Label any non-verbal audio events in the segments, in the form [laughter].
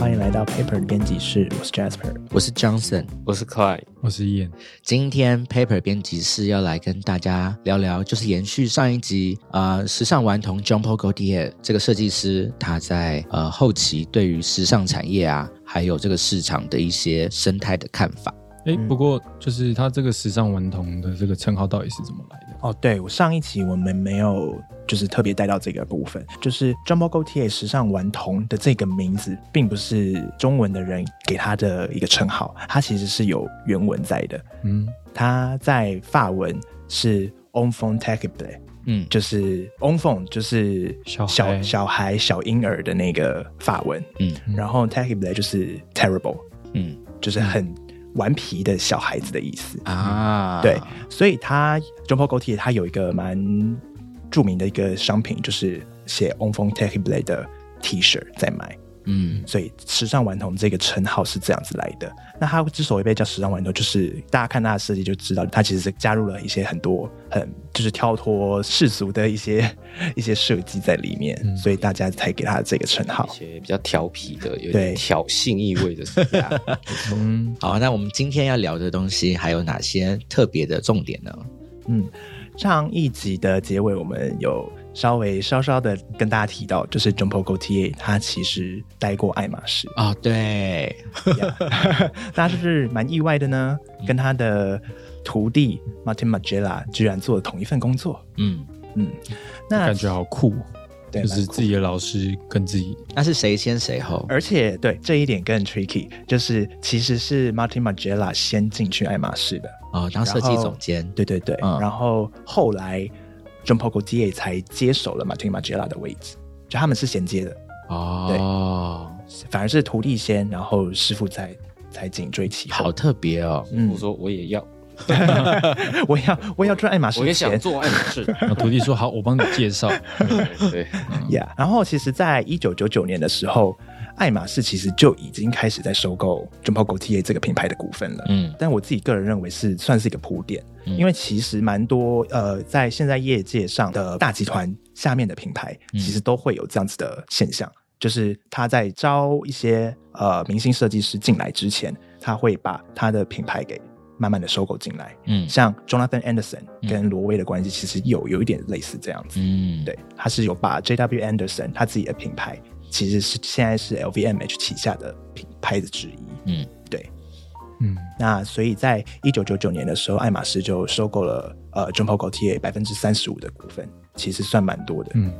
欢迎来到 Paper 的编辑室，我是 Jasper。我是 Johnson，我是 Clyde，我是 Ian。今天 Paper 编辑室要来跟大家聊聊，就是延续上一集呃，时尚顽童 John Paul Gaultier 这个设计师，他在呃后期对于时尚产业啊，还有这个市场的一些生态的看法。哎，不过就是他这个时尚顽童的这个称号到底是怎么来的？哦，对我上一期我们没有就是特别带到这个部分，就是 Jumbo Gaultier 时尚顽童的这个名字，并不是中文的人给他的一个称号，它其实是有原文在的。嗯，他在法文是 enfant terrible，嗯，就是 enfant 就是小孩。小小孩小婴儿的那个法文，嗯。然后 terrible 就是 terrible，嗯。就是很顽皮的小孩子的意思。啊，对，所以他 John Paul Gaultier 他有一个蛮著名的一个商品，就是写 enfant terrible 的 T 恤在卖。嗯所以时尚顽童这个称号是这样子来的。那他之所以被叫时尚顽童，就是大家看他的设计就知道，他其实是加入了一些很多很就是跳脱世俗的一些 [laughs] 一些设计在里面，嗯所以大家才给他这个称号一。些比较调皮的、有点挑衅意味的。[laughs] 嗯，好，那我们今天要聊的东西还有哪些特别的重点呢？嗯，上一集的结尾我们有稍微稍稍的跟大家提到，就是 Paul Gaultier 他其实待过爱马仕。哦，对，呀大家是不是蛮意外的呢？跟他的徒弟 Martin Margiela 居然做了同一份工作。嗯，嗯，那感觉好酷，对就是自己的老师跟自己那是谁先谁后？而且对这一点更 tricky，就是其实是 Martin Margiela 先进去爱马仕的。哦，当设计总监。对对对，嗯然后后来 John Paul Gaultier 才接手了 Martin Margiela 的位置，就他们是衔接的，哦，对反而是徒弟先，然后师傅才才紧追其后。好特别哦。嗯我，说我也要，[laughs] 我要我要赚爱马仕我也想做爱马仕。[laughs] 然后徒弟说好，我帮你介绍。对 [laughs] 对，呀然后其实，在一九九九年的时候，爱马仕其实就已经开始在收购 John Paul Gaultier 这个品牌的股份了。嗯但我自己个人认为是算是一个铺垫，嗯因为其实蛮多呃，在现在业界上的大集团下面的品牌，嗯其实都会有这样子的现象，就是他在招一些呃明星设计师进来之前，他会把他的品牌给慢慢的收购进来。嗯像 Jonathan Anderson 嗯跟罗威的关系，其实有有一点类似这样子。嗯，对，他是有把 J.W. Anderson 他自己的品牌，其实是现在是 LVMH 旗下的品牌子之一。嗯。对，嗯，那所以在一九九九年的时候，爱马仕就收购了呃 Paul Gaultier 百分之三十五的股份，其实算蛮多的。嗯。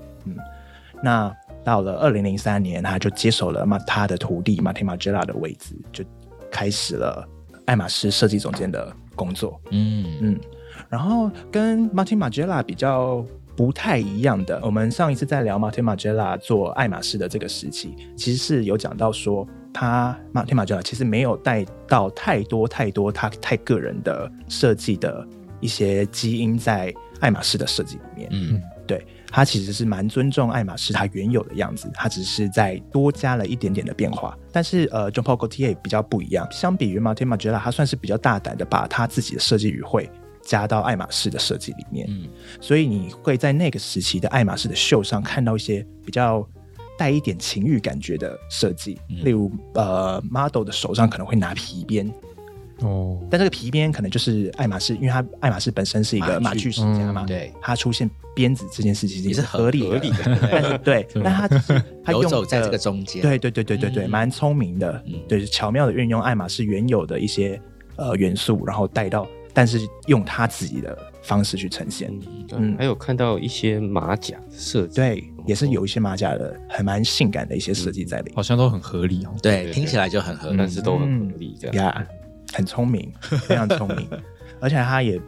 那到了二零零三年，他就接手了马他的徒弟 Martin Margiela 的位置，就开始了爱马仕设计总监的工作。嗯。嗯，然后跟 Martin Margiela 比较不太一样的，我们上一次在聊 Martin Margiela 做爱马仕的这个时期，其实是有讲到说，他 Martin Margiela 其实没有带到太多太多他太个人的设计的一些基因在爱马仕的设计里面。嗯对他其实是蛮尊重爱马仕它原有的样子，他只是在多加了一点点的变化。但是呃，John Paul Gaultier 比较不一样，相比于 Martin Margiela，他算是比较大胆的把他自己的设计语汇加到爱马仕的设计里面。嗯。所以你会在那个时期的爱马仕的秀上看到一些比较带一点情欲感觉的设计，嗯。例如呃 model 的手上可能会拿皮鞭，哦，但这个皮鞭可能就是爱马仕，因为它爱马仕本身是一个马马具具世家嘛，嗯对。它出现鞭子这件事情也是合理合理的。[laughs] 但是对，但它它游用在这个中间。对对对对对对，嗯。蛮聪明的，嗯。对，巧妙的运用爱马仕原有的一些呃元素，然后带到，但是用他自己的方式去呈现。嗯，嗯还有看到一些马甲设计，对，也是有一些马甲的，还蛮性感的一些设计在里好像都很合理哦。对，对听起来就很合理。但是都很合理这样。呀，很聪明，[laughs] 非常聪明，而且他也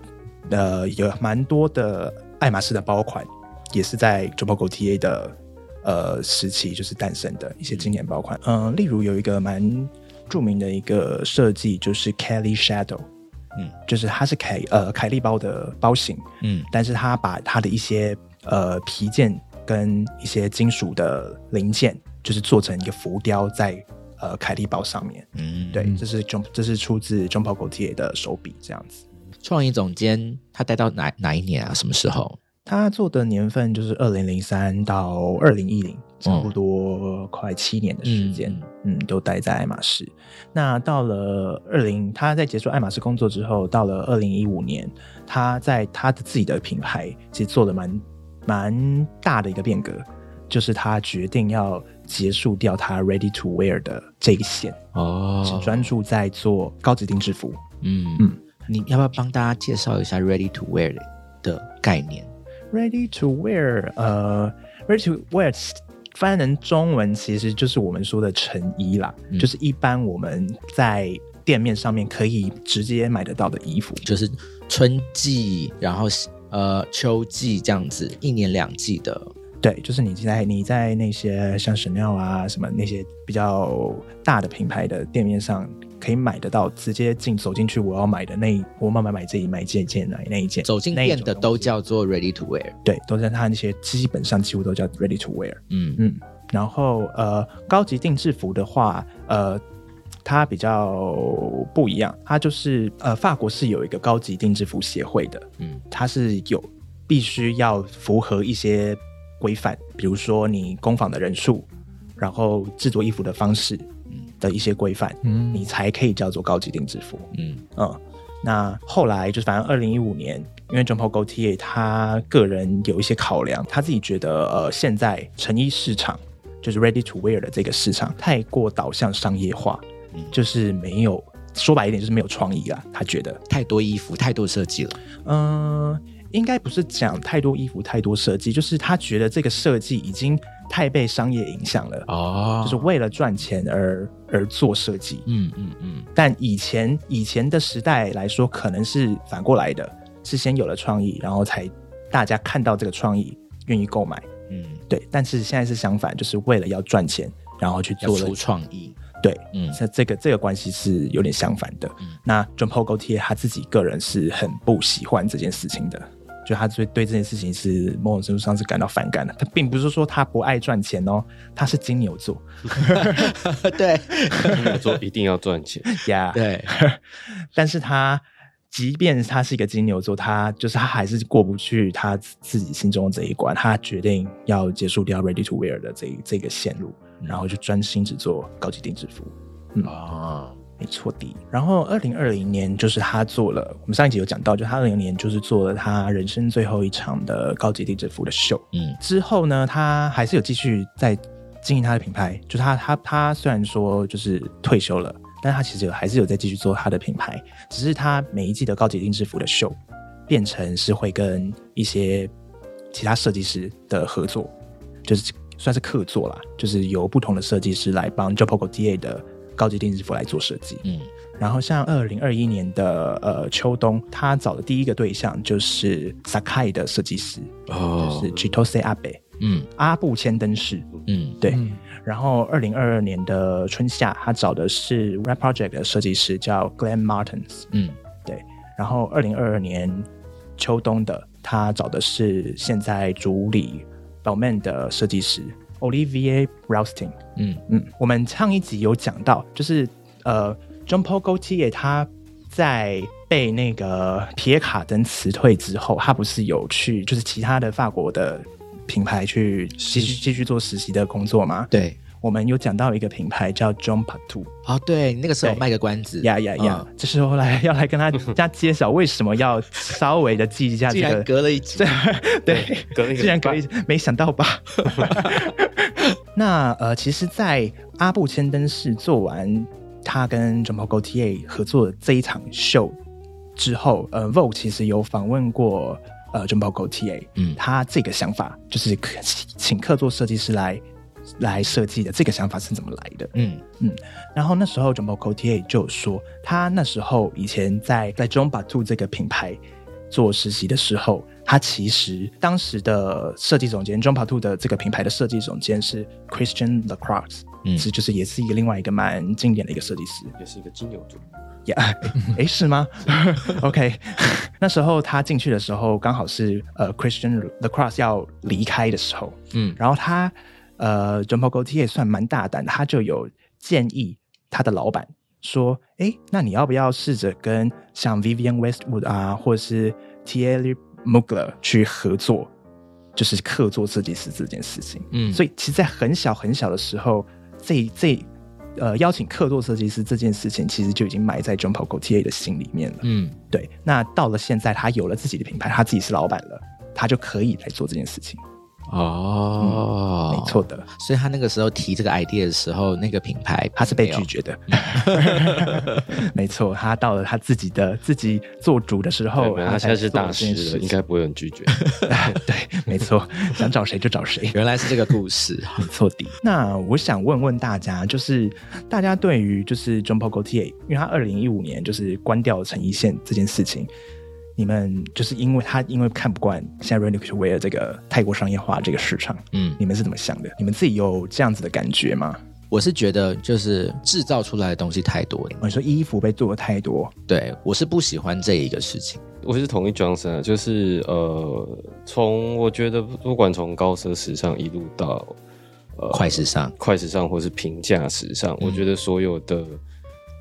呃有蛮多的爱马仕的包款，也是在 j o b o Gaultier 的呃时期就是诞生的一些经典包款。嗯、例如有一个蛮著名的一个设计，就是 Kelly Shadow，嗯，就是它是凯呃凯利包的包型，嗯但是它把它的一些呃皮件跟一些金属的零件，就是做成一个浮雕在呃凯利包上面。嗯，对，嗯这是 John，这是出自 John Paul Gaultier 的手笔这样子。创意总监他待到哪哪一年啊？什么时候？他做的年份就是二零零三到二零一零，差不多快七年的时间，嗯，都待在爱马仕。那到了二零，他在结束爱马仕工作之后，到了二零一五年，他在他的自己的品牌其实做了蛮蛮大的一个变革，就是他决定要结束掉他 ready to wear 的这一线，哦，只专注在做高级定制服。嗯嗯嗯，你要不要帮大家介绍一下 ready to wear 的概念？Ready to wear，呃，ready to wear 翻成中文其实就是我们说的成衣啦，嗯就是一般我们在店面上面可以直接买得到的衣服。就是春季，然后呃秋季这样子，一年两季的。对，就是你在你在那些像 Chanel 啊什么那些比较大的品牌的店面上可以买得到，直接进走进去我要买的那一我慢慢买这一买这一件那那一件，走进店的都叫做 ready to wear。对，都在它那些基本上几乎都叫 ready to wear。嗯嗯，然后呃，高级定制服的话，呃，它比较不一样，它就是呃，法国是有一个高级定制服协会的，嗯它是有必须要符合一些规范，比如说你工坊的人数，然后制作衣服的方式的一些规范，嗯你才可以叫做高级定制服。嗯嗯，那后来就是反正二零一五年，因为 Jean Paul Gaultier 他个人有一些考量，他自己觉得呃现在成衣市场就是 ready to wear 的这个市场太过导向商业化，嗯就是没有说白一点就是没有创意啦。他觉得，太多衣服，太多设计了。嗯、应该不是讲太多衣服、太多设计，就是他觉得这个设计已经太被商业影响了，哦就是为了赚钱而而做设计。嗯嗯嗯但以前以前的时代来说，可能是反过来的，是先有了创意，然后才大家看到这个创意，愿意购买。嗯，对，但是现在是相反，就是为了要赚钱，然后去做了创意。对，嗯那这个这个关系是有点相反的。嗯那 John Paul Gaultier 他自己个人是很不喜欢这件事情的，就他对对这件事情是某种程度上是感到反感的。他并不是说他不爱赚钱哦，他是金牛座。[laughs] 对。金牛座一定要赚钱，[laughs] 呀。对，[laughs] 但是他即便他是一个金牛座，他就是他还是过不去他自自己心中的这一关，他决定要结束掉 ready to wear 的这一这个线路，然后就专心只做高级定制服。嗯，哦，没错的。然后二零二零年就是他做了，我们上一集有讲到，就他二零年就是做了他人生最后一场的高级定制服的秀。嗯之后呢，他还是有继续在经营他的品牌，就他他他虽然说就是退休了，但是他其实有还是有在继续做他的品牌，只是他每一季的高级定制服的秀变成是会跟一些其他设计师的合作，就是算是客座啦，就是由不同的设计师来帮 j o p o Gaultier 的高级定制服来做设计。嗯。然后像二零二一年的呃秋冬，他找的第一个对象就是 Sakai 的设计师，哦。就是 Chitose Abe 嗯。阿布千灯饰。嗯对，嗯。然后二零二二年的春夏，他找的是 Rap Project 的设计师叫 Glenn Martins。嗯。对，然后二零二二年秋冬的，他找的是现在主理 Balmain 的设计师 Olivier Rousting。嗯嗯，我们上一集有讲到，就是呃，John Paul Gaultier 他在被那个皮耶卡登辞退之后，他不是有去就是其他的法国的品牌去继续继续做实习的工作吗？对。我们有讲到一个品牌叫 John Patou，哦，对，那个时候卖个关子，呀呀呀嗯！这时候来要来跟大家揭晓为什么要稍微的记一下这竟然个隔了一集，[laughs] 对，隔了一个竟然隔了一，没想到吧？[laughs] 那呃，其实，在阿布千灯饰做完他跟 Jean Paul Gaultier 合作的这一场秀之后，呃，Vogue 其实有访问过呃 Jean Paul Gaultier，嗯。他这个想法就是可请客座设计师来来设计的，这个想法是怎么来的？嗯嗯然后那时候 Paul Gaultier 就说，他那时候以前在在 John Patou 这个品牌做实习的时候，他其实当时的设计总监 John Patou 的这个品牌的设计总监是 Christian Lacroix，嗯是就是也是一个另外一个蛮经典的一个设计师。也是一个金牛座，呀，[laughs] 哎，是吗？[laughs] OK，那时候他进去的时候，刚好是呃 Christian Le Cross 要离开的时候，嗯然后他呃 Paul Gaultier 算蛮大胆的，他就有建议他的老板说：“哎，那你要不要试着跟像 Vivian Westwood 啊，或者是 Thierry Mugler 去合作就是客座设计师这件事情。嗯所以其实，在很小很小的时候，这这呃邀请客座设计师这件事情，其实就已经埋在 John Paul Gaultier 的心里面了。嗯，对，那到了现在，他有了自己的品牌，他自己是老板了，他就可以来做这件事情。哦，没错。的，所以他那个时候提这个 idea 的时候，那个品牌他是被拒绝的。[laughs] 没错，他到了他自己的自己做主的时候，对，他现在是做大师了，应该不会有人拒绝。[laughs] 对，没错，想找谁就找谁。[laughs] 原来是这个故事。没错的。那我想问问大家，就是大家对于就是 John Paul Gaultier，因为他二零一五年就是关掉成一线这件事情，你们就是因为他因为看不惯现在 Ready to Wear 这个太过商业化这个市场，嗯，你们是怎么想的？你们自己有这样子的感觉吗？我是觉得就是制造出来的东西太多了，哦你说衣服被做的太多，对我是不喜欢这一个事情。我是同意 Johnson，啊就是呃，从我觉得不管从高奢时尚一路到呃快时尚，快时尚或是平价时尚，我觉得所有的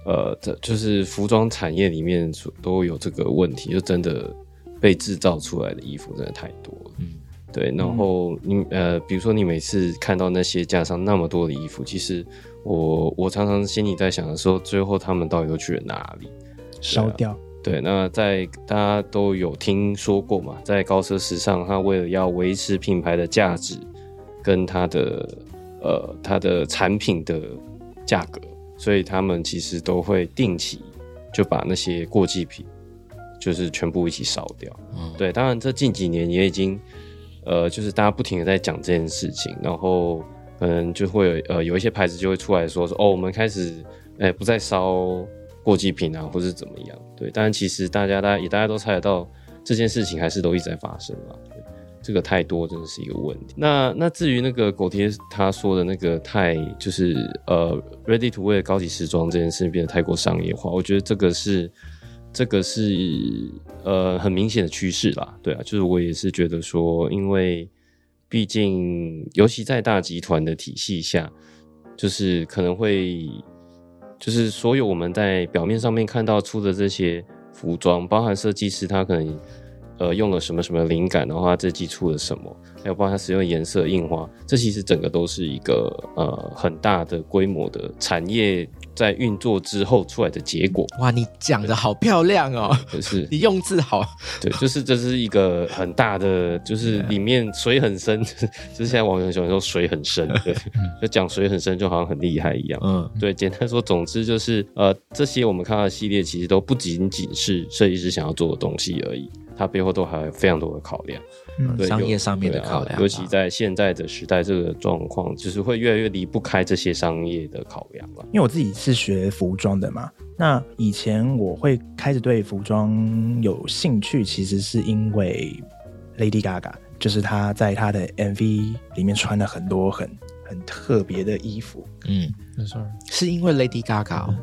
呃，这就是服装产业里面所都有这个问题，就真的被制造出来的衣服真的太多了。嗯对，然后你呃，比如说你每次看到那些架上那么多的衣服，其实我我常常心里在想的时候，最后他们到底都去了哪里？烧掉。对，那在大家都有听说过嘛，在高奢时尚，它为了要维持品牌的价值跟它的呃它的产品的价格，所以他们其实都会定期就把那些过季品就是全部一起烧掉。嗯，对，当然这近几年也已经呃，就是大家不停的在讲这件事情，然后可能就会有呃有一些牌子就会出来说说哦，我们开始哎、不再烧过季品啊，或是怎么样。对，但是其实大家大家也大家都猜得到这件事情还是都一直在发生嘛。这个太多真的是一个问题。那那至于那个狗贴他说的那个太就是呃 ready to wear 高级时装这件事变得太过商业化，我觉得这个是这个是呃很明显的趋势啦。对啊，就是我也是觉得说，因为毕竟尤其在大集团的体系下，就是可能会就是所有我们在表面上面看到出的这些服装，包含设计师他可能呃用了什么什么灵感，然后他这季出了什么，还有包括他使用颜色印花，这其实整个都是一个呃很大的规模的产业在运作之后出来的结果。哇，你讲的好漂亮哦，[laughs] 就是。你用字好，对，就是这是一个很大的，就是里面水很深，[laughs] 就是现在网友很喜欢说水很深，对，就讲水很深就好像很厉害一样。嗯。对，简单说，总之就是呃，这些我们看到的系列其实都不仅仅是设计师想要做的东西而已，它背后都还有非常多的考量。嗯对，商有业上面的考量吧尤其在现在的时代，这个状况就是会越来越离不开这些商业的考量了。因为我自己是学服装的嘛，那以前我会开始对服装有兴趣，其实是因为 Lady Gaga，就是她在她的 MV 里面穿了很多很很特别的衣服。嗯，没错，是因为 Lady Gaga 哦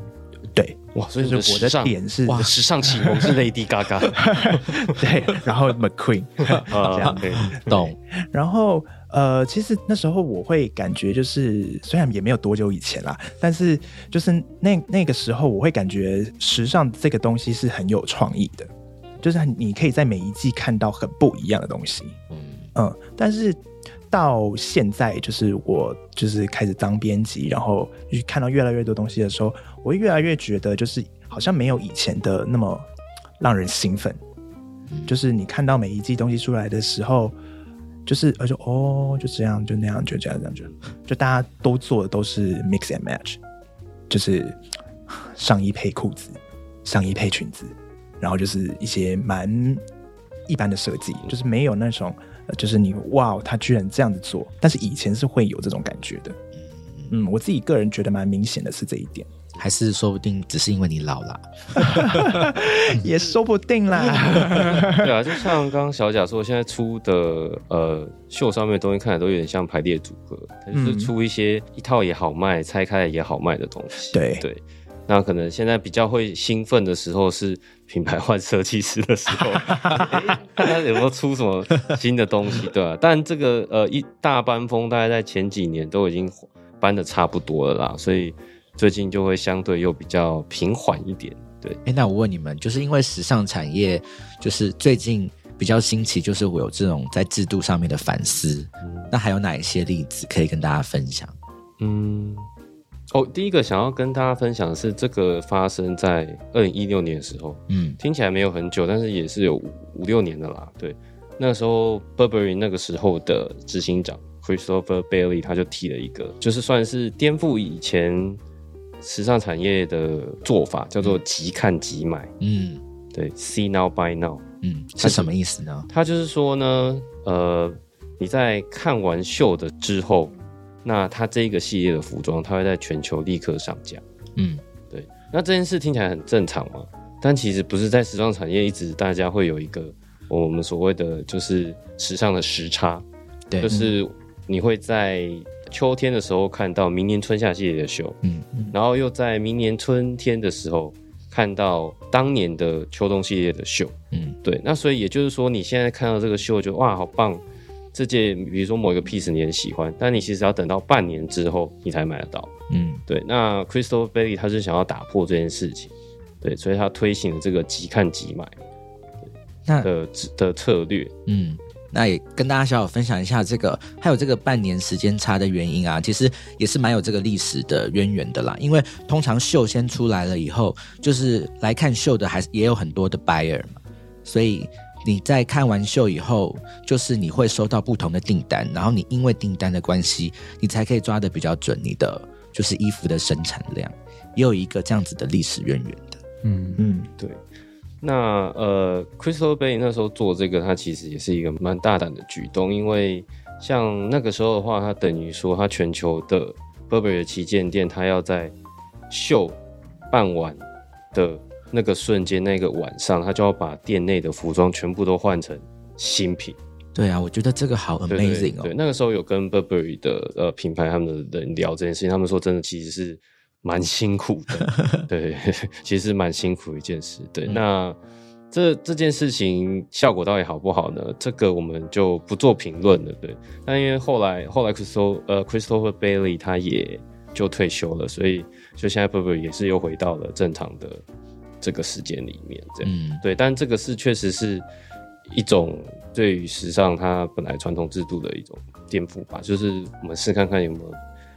对，哇，所以就是我的点是哇，时尚启蒙是 Lady Gaga [laughs] 对，然后 McQueen 啊，[laughs] 这样。对，懂，然后呃，其实那时候我会感觉就是，虽然也没有多久以前啦，但是就是那那个时候，我会感觉时尚这个东西是很有创意的，就是你可以在每一季看到很不一样的东西。嗯。嗯，但是到现在，就是我就是开始当编辑，然后去看到越来越多东西的时候，我越来越觉得，就是好像没有以前的那么让人兴奋。就是你看到每一季东西出来的时候，就是而且哦就这样就那样就这样这样就就大家都做的都是 mix and match，就是上衣配裤子，上衣配裙子，然后就是一些蛮一般的设计，就是没有那种就是你哇他居然这样子做，但是以前是会有这种感觉的。嗯，我自己个人觉得蛮明显的是这一点，还是说不定只是因为你老了 [laughs] [laughs] 也说不定啦。[laughs] 对啊，就像刚刚小贾说，现在出的呃秀上面的东西看起来都有点像排列组合，它就是嗯出一些一套也好卖、拆开来也好卖的东西。对对，那可能现在比较会兴奋的时候是品牌换设计师的时候，[laughs] 诶看他有没有出什么新的东西，对啊，但这个呃一大班风大概在前几年都已经搬的差不多了啦，所以最近就会相对又比较平缓一点。对，哎，那我问你们，就是因为时尚产业就是最近比较新奇，就是我有这种在制度上面的反思。那还有哪一些例子可以跟大家分享？嗯，哦，第一个想要跟大家分享的是，这个发生在二零一六年的时候，嗯听起来没有很久，但是也是有五五六年的啦。对，那时候 Burberry 那个时候的执行长 Christopher Bailey 他就提了一个，就是算是颠覆以前时尚产业的做法，叫做即看即买。嗯对，See now buy now。嗯，是什么意思呢？他就是说呢，呃，你在看完秀的之后，那它这一个系列的服装，它会在全球立刻上架。嗯。对，那这件事听起来很正常嘛，但其实不是在时装产业一直大家会有一个我们所谓的就是时尚的时差，对，就是你会在秋天的时候看到明年春夏系列的秀，嗯。然后又在明年春天的时候看到当年的秋冬系列的秀。嗯。对，那所以也就是说，你现在看到这个秀就哇好棒，这件比如说某一个 piece 你很喜欢，但你其实要等到半年之后你才买得到。嗯对，那 Crystal Bailey 他是想要打破这件事情，对，所以他推行了这个即看即买那的的策略。嗯，那也跟大家小小分享一下这个，还有这个半年时间差的原因啊，其实也是蛮有这个历史的渊源的啦。因为通常秀先出来了以后，就是来看秀的还是也有很多的 buyer 嘛，所以你在看完秀以后，就是你会收到不同的订单，然后你因为订单的关系，你才可以抓的比较准你的就是衣服的生产量，也有一个这样子的历史渊源的。嗯嗯，对，那呃，Crystal Bay 那时候做这个，它其实也是一个蛮大胆的举动，因为像那个时候的话，它等于说它全球的 Burberry 的旗舰店，它要在秀办完的那个瞬间，那个晚上，他就要把店内的服装全部都换成新品。对啊，我觉得这个好 amazing 哦。对，那个时候有跟 Burberry 的呃品牌他们的人聊这件事情，他们说真的其实是蛮辛苦的，[laughs] 对，[laughs] 其实是蛮辛苦的一件事。对，嗯那这这件事情效果到底好不好呢？这个我们就不做评论了。对，但因为后来后来 Christopher 呃 Christopher Bailey 他也就退休了，所以就现在 Burberry 也是又回到了正常的这个时间里面，这样。嗯。对，但这个是确实是一种对于时尚它本来传统制度的一种颠覆吧，就是我们试看看有没有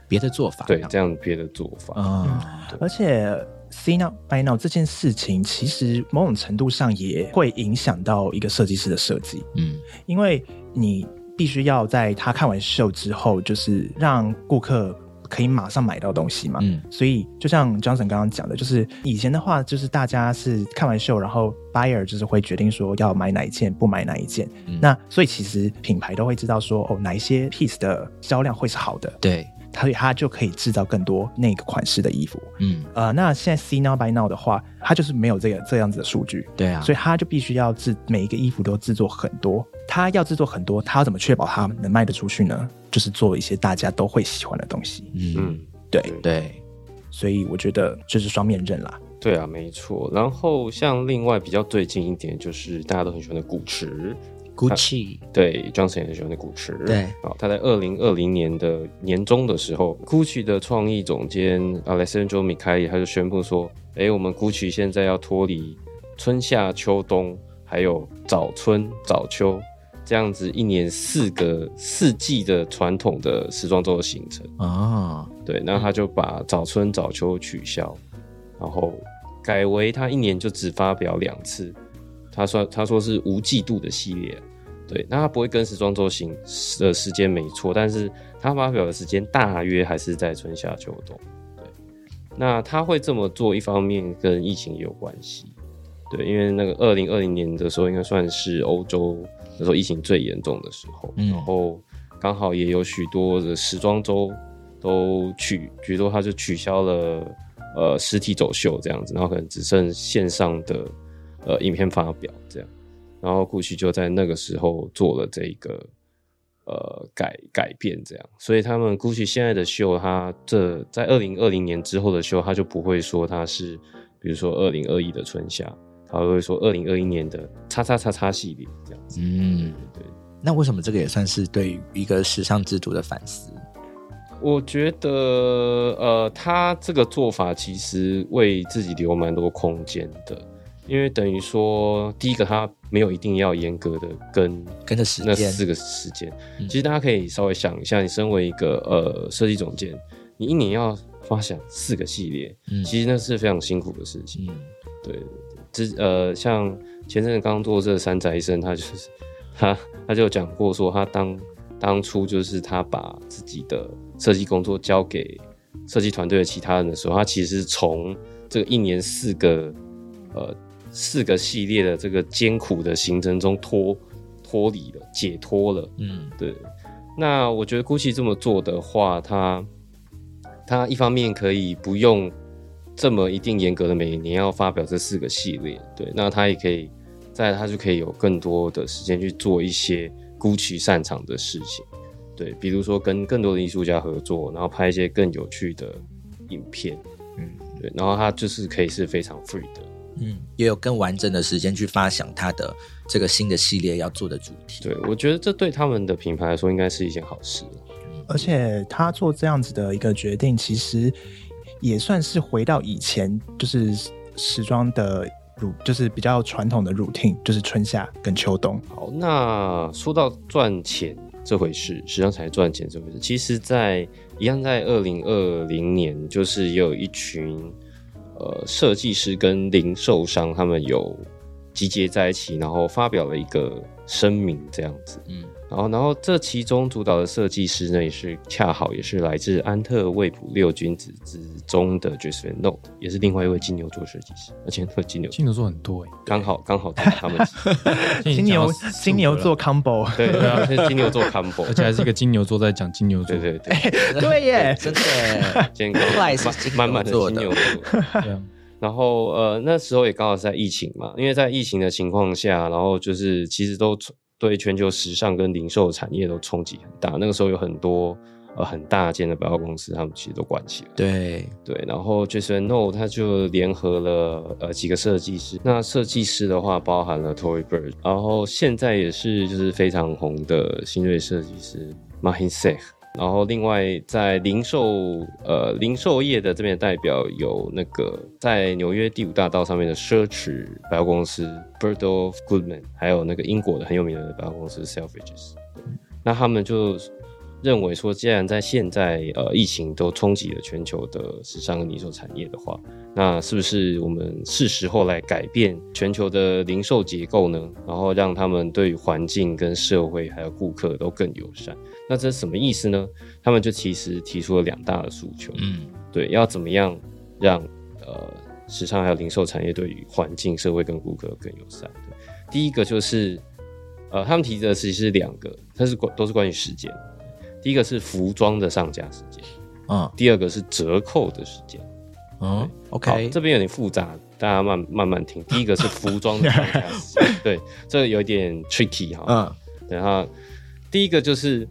别的做法，对这样。别的做法。啊，而且 see now buy now 这件事情，其实某种程度上也会影响到一个设计师的设计，嗯。因为你必须要在他看完秀之后，就是让顾客可以马上买到东西嘛。嗯所以就像 Johnson 刚刚讲的，就是以前的话，就是大家是看完秀，然后 buyer 就是会决定说要买哪一件，不买哪一件。嗯那所以其实品牌都会知道说，哦，哪一些 piece 的销量会是好的，对，所以它就可以制造更多那个款式的衣服。嗯呃，那现在 see now buy now 的话，它就是没有这个这样子的数据，对啊，所以它就必须要制每一个衣服都制作很多。它要制作很多，他要怎么确保他能卖得出去呢？就是做一些大家都会喜欢的东西。嗯嗯，对，对，所以我觉得这是双面刃啦。对啊，没错。然后像另外比较最近一点，就是大家都很喜欢的古驰，Gucci，对，Johnson 也很喜欢的古驰。对好，他在二零二零年的年中的时候，GUCCI 的创意总监 Alessandro Michele 他就宣布说：“哎，我们 GUCCI 现在要脱离春夏秋冬，还有早春早秋这样子一年四个四季的传统的时装周的行程。啊，对，那他就把早春早秋取消，然后改为他一年就只发表两次。他说他说是无季度的系列，对，那他不会跟时装周行的时间没错，但是他发表的时间大约还是在春夏秋冬。对，那他会这么做，一方面跟疫情也有关系。对，因为那个二零二零年的时候，应该算是欧洲那时候疫情最严重的时候，嗯。然后刚好也有许多的时装周都取，比如说他就取消了呃实体走秀这样子，然后可能只剩线上的呃影片发表这样，然后 GUCCI 就在那个时候做了这一个呃改改变这样，所以他们 GUCCI 现在的秀，它这在二零二零年之后的秀，它就不会说它是比如说二零二一的春夏，它会说二零二一年的叉叉叉叉系列这样子，嗯，对。那为什么这个也算是对于一个时尚制度的反思？我觉得，呃，他这个做法其实为自己留蛮多空间的，因为等于说，第一个他没有一定要严格的跟跟着时间，那四个时间，嗯。其实大家可以稍微想一下，你身为一个呃设计总监，你一年要发想四个系列，嗯。其实那是非常辛苦的事情。嗯。对，之呃，像前阵子刚做这个山宅生，他就是他他就讲过说，他当当初就是他把自己的设计工作交给设计团队的其他人的时候，他其实是从这个一年四个呃四个系列的这个艰苦的行程中脱脱离了，解脱了。嗯对，那我觉得 GUCCI 这么做的话，他他一方面可以不用这么一定严格的每年要发表这四个系列，对，那他也可以在他就可以有更多的时间去做一些 GUCCI 擅长的事情，对，比如说跟更多的艺术家合作，然后拍一些更有趣的影片，嗯，对，然后他就是可以是非常 free 的。嗯，也有更完整的时间去发想他的这个新的系列要做的主题。对，我觉得这对他们的品牌来说应该是一件好事。而且他做这样子的一个决定，其实也算是回到以前就是时装的乳，就是比较传统的 routine，就是春夏跟秋冬。好，那说到赚钱这回事，时尚产业赚钱这回事，其实在一样在二零二零年，就是有一群呃设计师跟零售商，他们有集结在一起，然后发表了一个声明，这样子。嗯。然后，然后这其中主导的设计师呢，也是恰好也是来自安特卫普六君子之中的 Josephine Note，也是另外一位金牛座设计师，而且那个金牛座金牛座很多哎，刚好刚好到他们。[laughs] 金牛金牛座 combo，对对啊，是金牛座 combo，而且还是一个金牛座在讲金牛座，对对对，对 [laughs] 耶，[laughs] 真的耶，今天刚好满满的金牛座。然后呃，那时候也刚好是在疫情嘛，因为在疫情的情况下，然后就是其实都对全球时尚跟零售产业都冲击很大。那个时候有很多呃很大间的百货公司，他们其实都关起来。对，对，然后 Jason No 他就联合了呃几个设计师，那设计师的话包含了 Tory Burch，然后现在也是就是非常红的新锐设计师 Mahin Seh，然后另外在零售呃零售业的这边的代表有那个在纽约第五大道上面的奢侈百货公司 Bird of Goodman，还有那个英国的很有名的百货公司 Selfridges，那他们就认为说，既然在现在呃疫情都冲击了全球的时尚跟零售产业的话，那是不是我们是时候来改变全球的零售结构呢？然后让他们对于环境、跟社会还有顾客都更友善。那这是什么意思呢？他们就其实提出了两大的诉求，嗯对，要怎么样让呃时尚还有零售产业对于环境、社会跟顾客更友善？对，第一个就是呃，他们提的其实是两个，它是关都是关于时间。第一个是服装的上架时间，嗯第二个是折扣的时间。嗯，OK，这边有点复杂，大家慢慢慢听。第一个是服装的上架时间，[laughs] 对，这个有点 tricky 哈。嗯然后第一个就是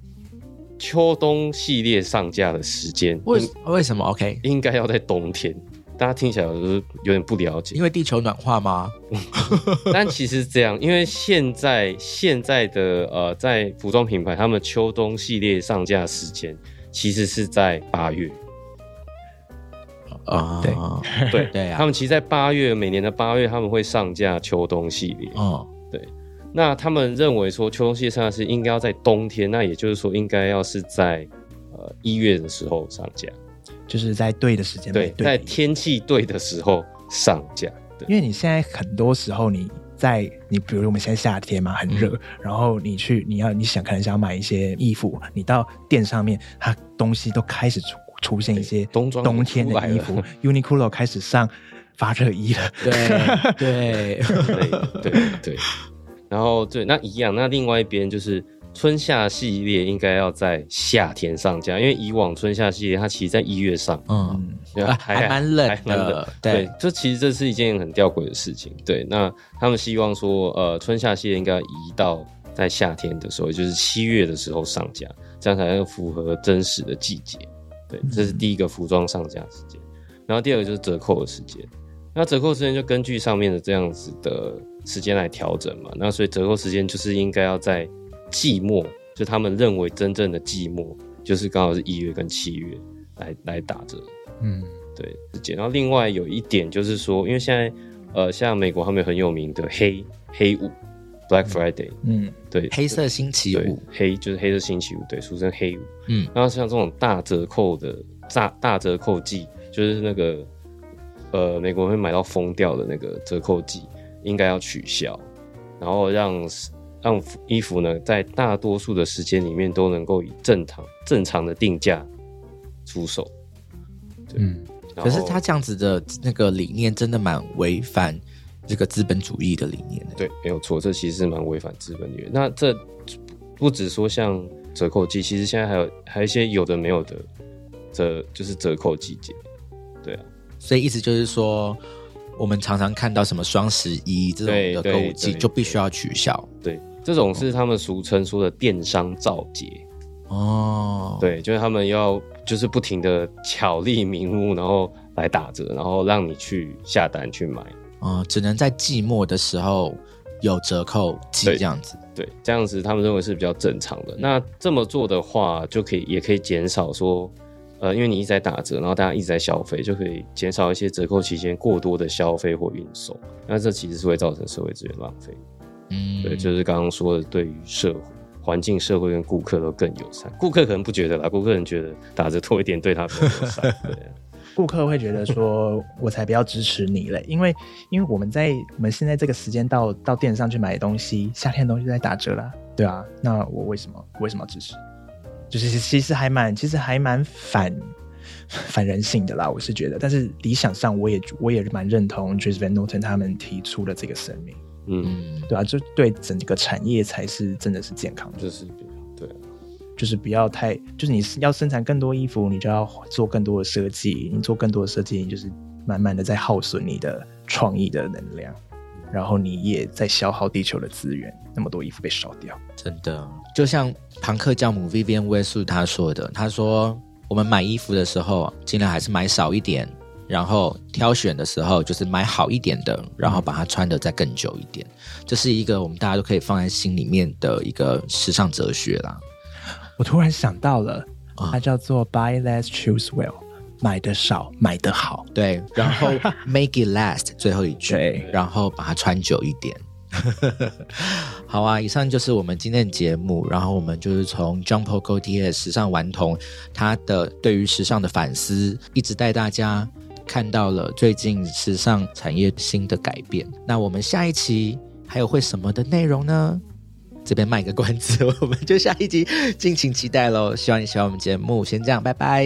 秋冬系列上架的时间，为为什么 OK？应该要在冬天。大家听起来就是有点不了解。因，为地球暖化吗？[laughs] 但其实是这样，因为现在现在的呃，在服装品牌，他们秋冬系列上架时间其实是在八月，啊，对。对 [laughs] 对啊。他们其实，在八月每年的八月，他们会上架秋冬系列。对。那他们认为说，秋冬系列上架是应该要在冬天，那也就是说，应该要是在呃一月的时候上架，就是在对的时间对，在天气对的时候上架。对。因为你现在很多时候你在你比如我们现在夏天嘛很热，嗯。然后你去你要你想可能想买一些衣服，你到店上面它东西都开始出出现一些冬装冬天的衣服，[laughs] Uniqlo 开始上发热衣了，对 [laughs] 对，对对对，然后对，那一样，那另外一边就是春夏系列应该要在夏天上架，因为以往春夏系列它其实在一月上，嗯，还还蛮冷的，对对，，这其实这是一件很吊诡的事情。对，那他们希望说，呃，春夏系列应该移到在夏天的时候，也就是七月的时候上架，这样才能符合真实的季节。对，这是第一个服装上架时间。然后第二个就是折扣的时间。那折扣时间就根据上面的这样子的时间来调整嘛。那所以折扣时间就是应该要在季末，就他们认为真正的寂寞，就是刚好是一月跟七月来来打折。嗯，对。然后另外有一点就是说，因为现在呃，像美国他们很有名的黑黑五 Black Friday，嗯，对，黑色星期五，黑就是黑色星期五，对，俗称黑五。嗯，然后像这种大折扣的大大折扣季，就是那个呃，美国人会买到疯掉的那个折扣季，应该要取消，然后让让衣服呢，在大多数的时间里面都能够以正常正常的定价出售。嗯，可是他这样子的那个理念真的蛮违反这个资本主义的理念的。对，没有错，这其实是蛮违反资本主义的。那这不只说像折扣季，其实现在还有还有一些有的没有的折，就是折扣季节。对啊，所以意思就是说，我们常常看到什么双十一这种的购物季就必须要取消对，这种是他们俗称说的电商造节。哦。，对，就是他们要就是不停的巧立名目，然后来打折，然后让你去下单去买。哦，只能在季末的时候有折扣这样子。对，这样子他们认为是比较正常的。那这么做的话，就可以也可以减少说，呃，因为你一直在打折，然后大家一直在消费，就可以减少一些折扣期间过多的消费或运送。那这其实是会造成社会资源浪费。嗯，对，就是刚刚说的，对于社会环境、社会跟顾客都更友善。顾客可能不觉得啦，顾客人觉得打折多一点对他比较友善。[laughs] 对啊。顾客会觉得说，我才不要支持你嘞，因为因为我们在我们现在这个时间到到店上去买东西，夏天的东西在打折啦，对啊，那我为什么为什么要支持？就是其实还蛮其实还蛮反反人性的啦，我是觉得，但是理想上我也我也蛮认同 j a s Van Norton 他们提出的这个声明，嗯，嗯，对啊，就对整个产业才是真的是健康的。就是比较对啊。就是不要太，就是你要生产更多衣服，你就要做更多的设计，你做更多的设计，你就是慢慢的在耗损你的创意的能量，然后你也在消耗地球的资源，那么多衣服被烧掉。真的，就像庞克教母 Vivian Westwood 他说的，他说我们买衣服的时候，尽量还是买少一点，然后挑选的时候就是买好一点的，然后把它穿得再更久一点。这是一个我们大家都可以放在心里面的一个时尚哲学啦。我突然想到了，啊它叫做 Buy Less Choose Well，买的少，买的好。对，然后 [laughs] make it last 最后一句，然后把它穿久一点。[laughs] 好啊，以上就是我们今天的节目。然后我们就是从 Jean Paul Gaultier 时尚顽童他的对于时尚的反思，一直带大家看到了最近时尚产业新的改变。那我们下一期还有会什么的内容呢？这边卖个关子，我们就下一集敬请期待喽。希望你喜欢我们节目，先这样，拜拜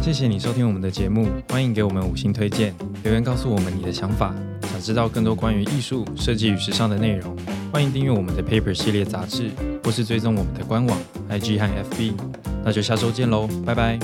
谢谢你收听我们的节目，欢迎给我们五星推荐，留言告诉我们你的想法。想知道更多关于艺术、设计与时尚的内容，欢迎订阅我们的 Paper 系列杂志，或是追踪我们的官网、IG 和 FB。那就下周见喽，拜拜。